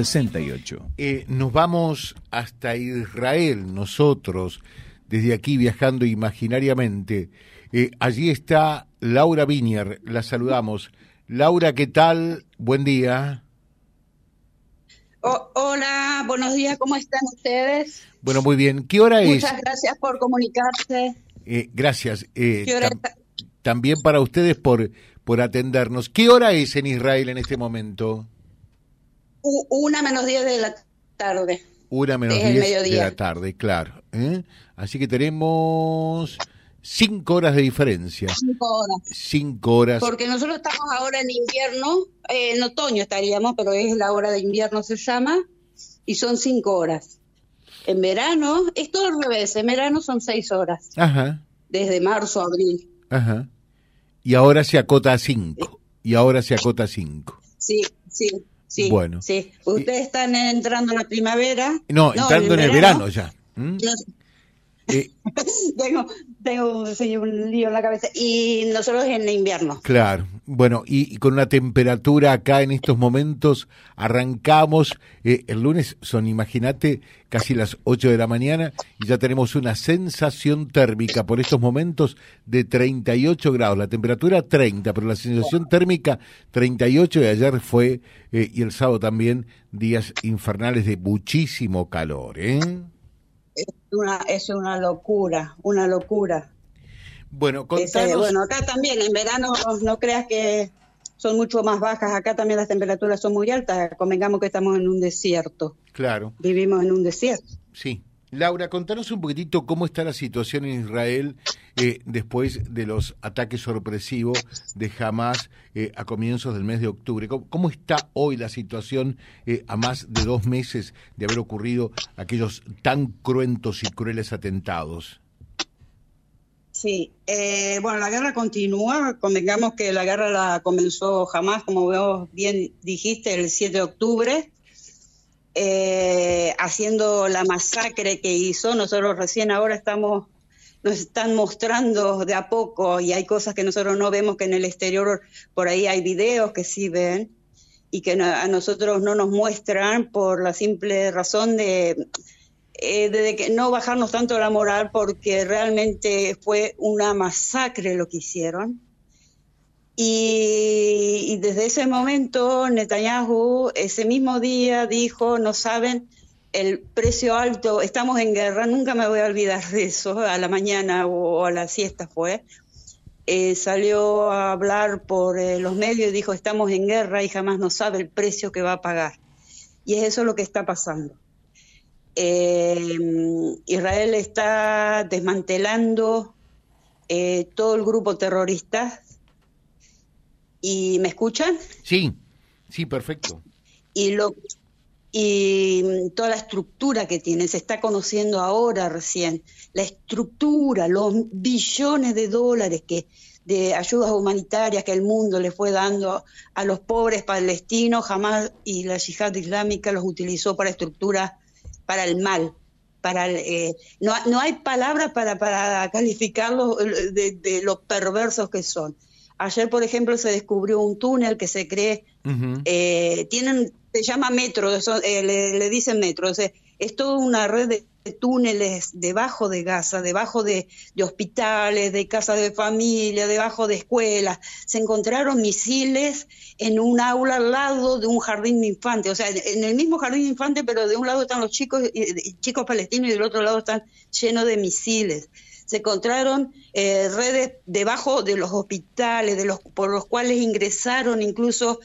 68. Eh, nos vamos hasta Israel, nosotros, desde aquí viajando imaginariamente. Eh, allí está Laura Vinier, la saludamos. Laura, ¿qué tal? Buen día. hola, buenos días, ¿cómo están ustedes? Bueno, muy bien. ¿Qué hora es? Muchas gracias por comunicarse. Eh, gracias. también para ustedes por, por atendernos. ¿Qué hora es en Israel en este momento? Una menos 10 de la tarde. Una menos 10 de la tarde, claro. ¿eh? Así que tenemos cinco horas de diferencia. Cinco horas. Cinco horas. Porque nosotros estamos ahora en invierno, eh, en otoño estaríamos, pero es la hora de invierno se llama, y son cinco horas. En verano, es todo al revés, en verano son seis horas. Ajá. Desde marzo a abril. Ajá. Y ahora se acota a cinco. Y ahora se acota a cinco. Sí, sí. Sí, bueno. sí. Ustedes están entrando en la primavera. No, entrando en el, verano, ya. ¿Mm? Eh, tengo, tengo un lío en la cabeza. Y nosotros en invierno. Claro. Bueno, y, con una temperatura acá en estos momentos, arrancamos. Eh, el lunes son, imagínate, casi las 8 de la mañana y ya tenemos una sensación térmica por estos momentos de 38 grados. La temperatura 30, pero la sensación térmica 38 y ayer fue, eh, y el sábado también, días infernales de muchísimo calor. ¿eh? Es una, es una locura, una locura. Bueno, contanos... bueno, acá también, en verano no creas que son mucho más bajas, acá también las temperaturas son muy altas, convengamos que estamos en un desierto. Claro. Vivimos en un desierto. Sí. Laura, contanos un poquitito cómo está la situación en Israel eh, después de los ataques sorpresivos de Hamas eh, a comienzos del mes de octubre. ¿Cómo, está hoy la situación eh, a más de dos meses de haber ocurrido aquellos tan cruentos y crueles atentados? Sí, bueno, la guerra continúa. Convengamos que la guerra la comenzó Hamas, como vos bien dijiste, el 7 de octubre eh, haciendo la masacre que hizo. Nosotros recién ahora estamos, nos están mostrando de a poco y hay cosas que nosotros no vemos que en el exterior, por ahí hay videos que sí ven y que a nosotros no nos muestran por la simple razón de, eh, de que no bajarnos tanto la moral porque realmente fue una masacre lo que hicieron y, desde ese momento Netanyahu ese mismo día dijo, no saben el precio alto, estamos en guerra, nunca me voy a olvidar de eso, a la mañana o, a la siesta fue. Eh, salió a hablar por eh, los medios y dijo, estamos en guerra y jamás no sabe el precio que va a pagar. Y es eso lo que está pasando. Eh, Israel está desmantelando todo el grupo terrorista ¿Y me escuchan? Sí, sí, perfecto. Y lo y toda la estructura que tiene, se está conociendo ahora recién, la estructura, los billones de dólares que de ayudas humanitarias que el mundo le fue dando a los pobres palestinos, jamás y la yihad islámica los utilizó para estructura, para el mal, para eh, no, no, hay palabras para, para calificarlos de, de, lo perversos que son. Ayer, por ejemplo, se descubrió un túnel que se cree, eh, tienen, se llama metro, eh, le, dicen metro, es toda una red de, túneles debajo de Gaza, debajo de, hospitales, de casas de familia, debajo de escuelas. Se encontraron misiles en un aula al lado de un jardín de infantes, o sea, en el mismo jardín de infantes, pero de un lado están los chicos, chicos palestinos y del otro lado están llenos de misiles se encontraron eh, redes debajo de los hospitales, de los, por los cuales ingresaron incluso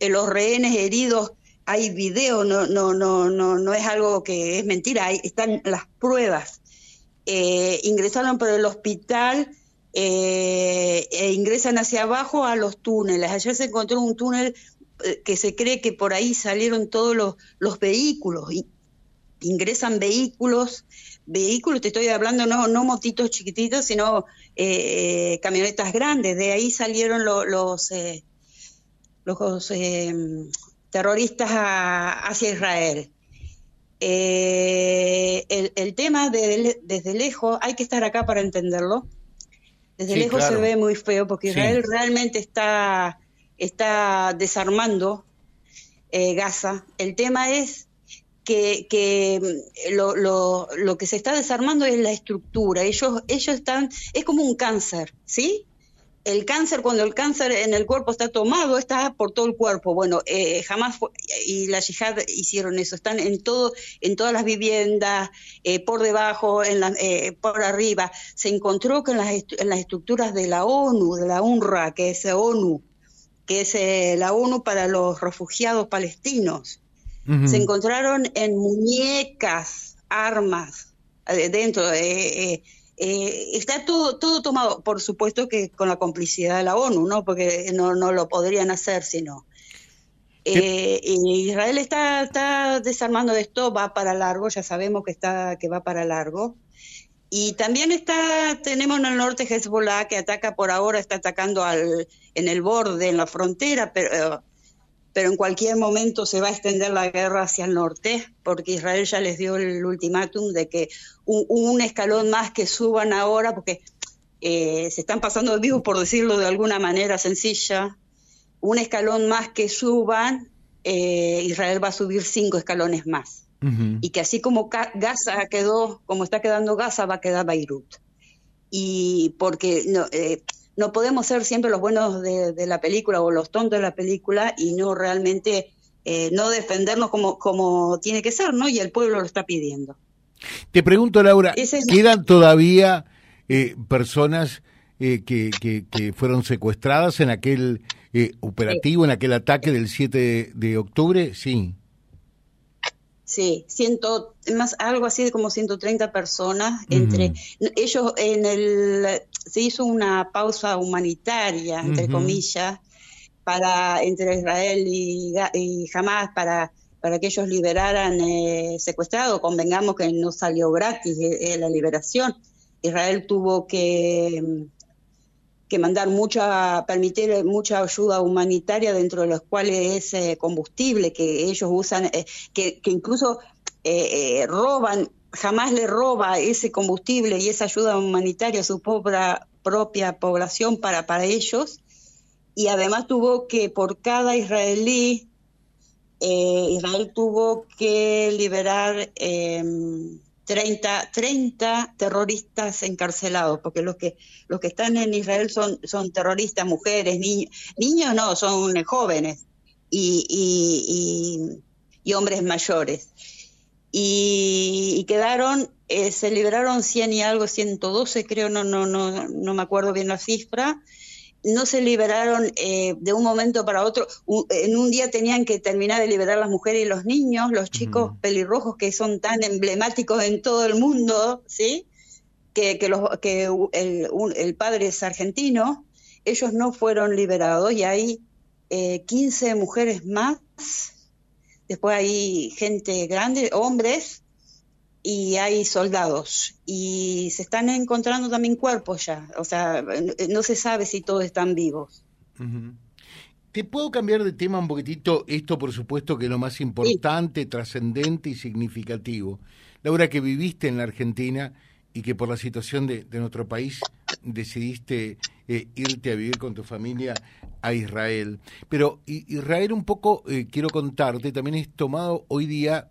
eh, los rehenes heridos. Hay videos, no, no, no, no, no es algo que es mentira, ahí están las pruebas. Eh, ingresaron por el hospital e ingresan hacia abajo a los túneles. Ayer se encontró un túnel que se cree que por ahí salieron todos los vehículos. Ingresan vehículos vehículos, te estoy hablando no, no motitos chiquititos, sino eh, eh, camionetas grandes. De ahí salieron los, eh, los terroristas hacia Israel. El, tema de, desde lejos, hay que estar acá para entenderlo. Desde lejos se ve muy feo porque Israel realmente está, está desarmando eh, Gaza. El tema es que, mm, lo, lo, lo, que se está desarmando es la estructura. Ellos, ellos están, es como un cáncer, ¿sí? El cáncer, cuando el cáncer en el cuerpo está tomado, está por todo el cuerpo. Bueno, eh, jamás y la yihad hicieron eso. Están en todo, en todas las viviendas, eh, por debajo, en la, eh, por arriba. Se encontró que en las, en las estructuras de la ONU, de la UNRWA, que es ONU, que es eh, la ONU para los refugiados palestinos. Se encontraron en muñecas, armas, eh, dentro. Eh, está todo, todo tomado, por supuesto que con la complicidad de la ONU, ¿no? Porque no, no lo podrían hacer si no. Israel está, está desarmando esto, va para largo, ya sabemos que está que va para largo. Y también está, tenemos en el norte Hezbollah que ataca por ahora, está atacando al, en el borde, en la frontera, pero, pero en cualquier momento se va a extender la guerra hacia el norte, porque Israel ya les dio el ultimátum de que un, escalón más que suban ahora, porque eh, se están pasando de vivo, por decirlo de alguna manera sencilla, un escalón más que suban, eh, Israel va a subir cinco escalones más y que así como Gaza quedó, como está quedando Gaza, va a quedar Beirut. Y porque no, eh, no podemos ser siempre los buenos de, la película o los tontos de la película y no realmente eh, no defendernos como, como tiene que ser, ¿no? Y el pueblo lo está pidiendo. Te pregunto, Laura, ¿quedan todavía eh, personas que, que, fueron secuestradas en aquel operativo, en aquel ataque del 7 de octubre? Sí. Sí, ciento, más algo así de como 130 personas entre ellos en el se hizo una pausa humanitaria entre comillas para entre Israel y, y Hamas para para que ellos liberaran eh, secuestrados. Convengamos que no salió gratis eh, eh, la liberación. Israel tuvo que que mandar mucha, permitir mucha ayuda humanitaria dentro de los cuales es combustible que ellos usan, eh, que, que, incluso eh, eh, roban, jamás le roba ese combustible y esa ayuda humanitaria a su propia, población para, para ellos. Y además tuvo que, por cada israelí, Israel tuvo que liberar 30, 30 terroristas encarcelados, porque los que, los que están en Israel son, son terroristas, mujeres, niños, niños no, son jóvenes y, y, hombres mayores. Y, quedaron, eh, se liberaron 100 y algo, 112 creo, no, no, no, no me acuerdo bien la cifra, no se liberaron eh, de un momento para otro. en un día tenían que terminar de liberar las mujeres y los niños, los chicos pelirrojos que son tan emblemáticos en todo el mundo, ¿sí? Que, que, los, que el, el, padre es argentino, ellos no fueron liberados y hay eh, 15 mujeres más. Después hay gente grande, hombres, y hay soldados. Y se están encontrando también cuerpos ya, o sea, no se sabe si todos están vivos. Te puedo cambiar de tema un poquitito, esto por supuesto que es lo más importante, trascendente y significativo. Laura, que viviste en la Argentina y que por la situación de, nuestro país decidiste eh, irte a vivir con tu familia a Israel. Pero Israel un poco, eh, quiero contarte, también es tomado hoy día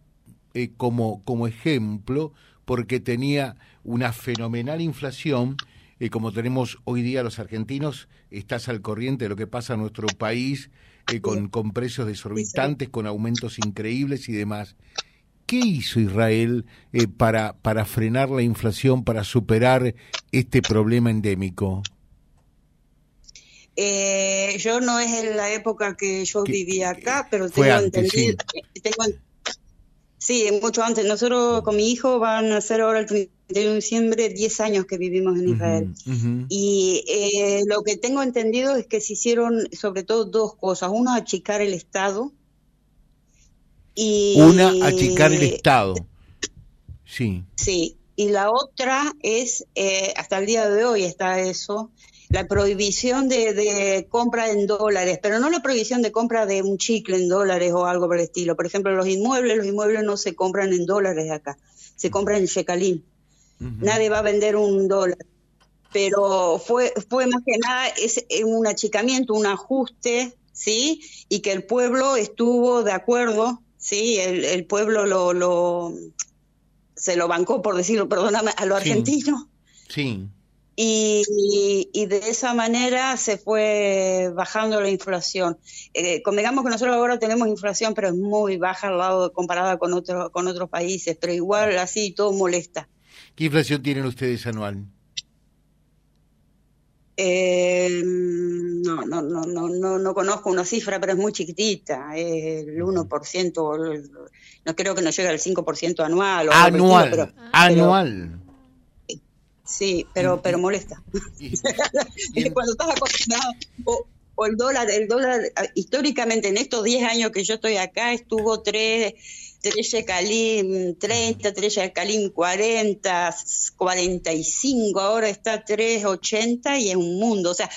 eh, como, como ejemplo porque tenía una fenomenal inflación, eh, como tenemos hoy día los argentinos, estás al corriente de lo que pasa en nuestro país, con, con precios desorbitantes, con aumentos increíbles y demás. ¿Qué hizo Israel para, para frenar la inflación, para superar este problema endémico? yo no es en la época que yo vivía acá, pero tengo entendido, Sí, mucho antes. Nosotros con mi hijo van a ser ahora el 31 de diciembre 10 años que vivimos en Israel. Y eh, lo que tengo entendido es que se hicieron sobre todo dos cosas. Uno, achicar el Estado. Y, Una, achicar el Estado. Sí. Sí. Y la otra es, eh, hasta el día de hoy está eso, la prohibición de, compra en dólares, pero no la prohibición de compra de un chicle en dólares o algo por el estilo. Por ejemplo, los inmuebles, los inmuebles no se compran en dólares acá, se compran en shekalín. Nadie va a vender un dólar. Pero fue, fue más que nada es un achicamiento, un ajuste ¿sí? Y que el pueblo estuvo de acuerdo, ¿sí? El, pueblo lo, lo, se lo bancó, por decirlo, perdóname, a lo argentino. Sí. Y, y, de esa manera se fue bajando la inflación. Eh, convengamos que nosotros ahora tenemos inflación, pero es muy baja al lado comparada con, otro, con otros países, pero igual así todo molesta. ¿Qué inflación tienen ustedes anual? Eh, no, no, no, no, no, no conozco una cifra, pero es muy chiquitita, el 1%, no creo que no llegue al 5% anual. anual, anual. sí, pero, pero molesta. Cuando estás acostumbrado, o, el dólar, el dólar, históricamente en estos 10 años que yo estoy acá, estuvo 3 Teresa Calim 30, Teresa Calim 40, 45, ahora está 380 y es un mundo, o sea,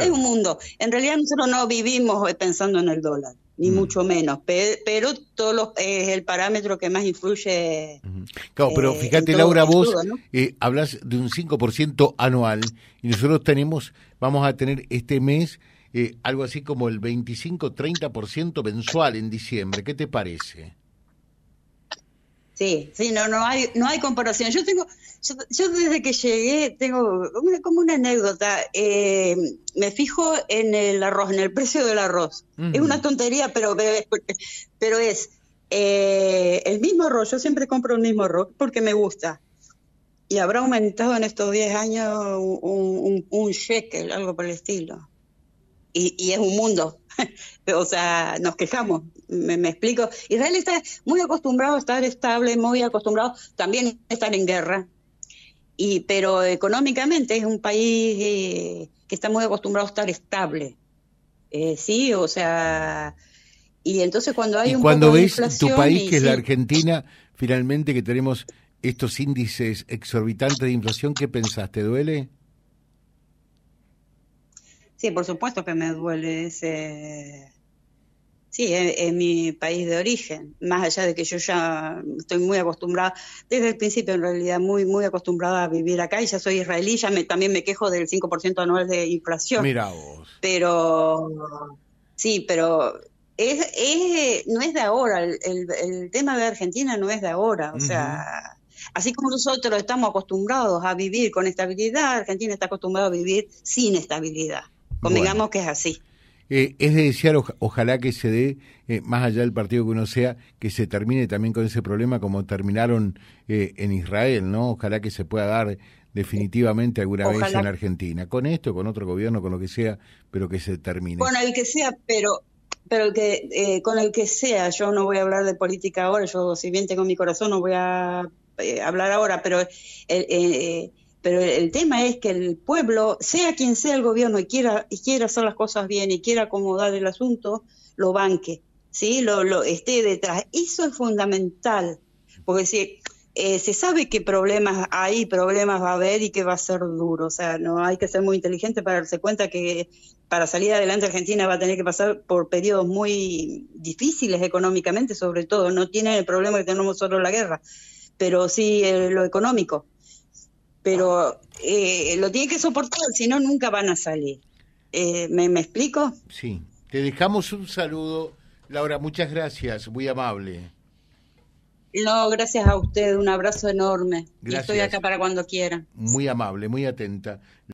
es un mundo. En realidad nosotros no vivimos pensando en el dólar, ni mm. mucho menos, pero, todo es el parámetro que más influye. Claro, pero eh, fíjate Laura, vos eh, hablas de un 5% anual y nosotros tenemos, vamos a tener este mes... Eh, algo así como el 25-30% mensual en diciembre. ¿Qué te parece? Sí, sí, no, no hay, no hay comparación. Yo tengo, yo, desde que llegué tengo como una anécdota. Eh, me fijo en el arroz, en el precio del arroz. Es una tontería, pero, pero es eh, el mismo arroz. Yo siempre compro el mismo arroz porque me gusta. Y habrá aumentado en estos 10 años un, un, un shekel, algo por el estilo. Y, y es un mundo. o sea, nos quejamos, me, explico. Israel está muy acostumbrado a estar estable, muy acostumbrado también a estar en guerra, y, pero económicamente es un país eh, que está muy acostumbrado a estar estable. Eh, sí, o sea, y entonces cuando hay y un cuando poco ves de tu país, que es la Argentina, finalmente que tenemos estos índices exorbitantes de inflación, ¿qué pensaste? ¿Duele? Sí, por supuesto que me duele ese... Sí, es, mi país de origen, más allá de que yo ya estoy muy acostumbrada, desde el principio en realidad, muy muy acostumbrada a vivir acá y ya soy israelí, ya me, también me quejo del 5% anual de inflación. Mira vos. Pero, sí, pero es, es, no es de ahora, el, el, tema de Argentina no es de ahora, o sea, así como nosotros estamos acostumbrados a vivir con estabilidad, Argentina está acostumbrada a vivir sin estabilidad. Convengamos que es así. Eh, es de desear, ojalá que se dé, eh, más allá del partido que uno sea, que se termine también con ese problema como terminaron eh, en Israel, ¿no? Ojalá que se pueda dar definitivamente alguna vez en Argentina, con esto, con otro gobierno, con lo que sea, pero que se termine. Con el que sea, pero pero que con el que sea, yo no voy a hablar de política ahora, yo si bien tengo mi corazón no voy a hablar ahora, pero pero el tema es que el pueblo, sea quien sea el gobierno y quiera, y quiera hacer las cosas bien y quiera acomodar el asunto, lo banque, ¿sí? Lo, lo esté detrás. Eso es fundamental, porque si eh, se sabe qué problemas hay, problemas va a haber y que va a ser duro. O sea, no hay que ser muy inteligente para darse cuenta que para salir adelante Argentina va a tener que pasar por periodos muy difíciles económicamente, sobre todo. No tiene el problema que tenemos solo la guerra, pero sí eh, lo económico pero eh, lo tiene que soportar, si no, nunca van a salir. Eh, ¿me, ¿Me explico? Sí. Te dejamos un saludo. Laura, muchas gracias, muy amable. No, gracias a usted, un abrazo enorme. Y estoy acá para cuando quiera. Muy amable, muy atenta.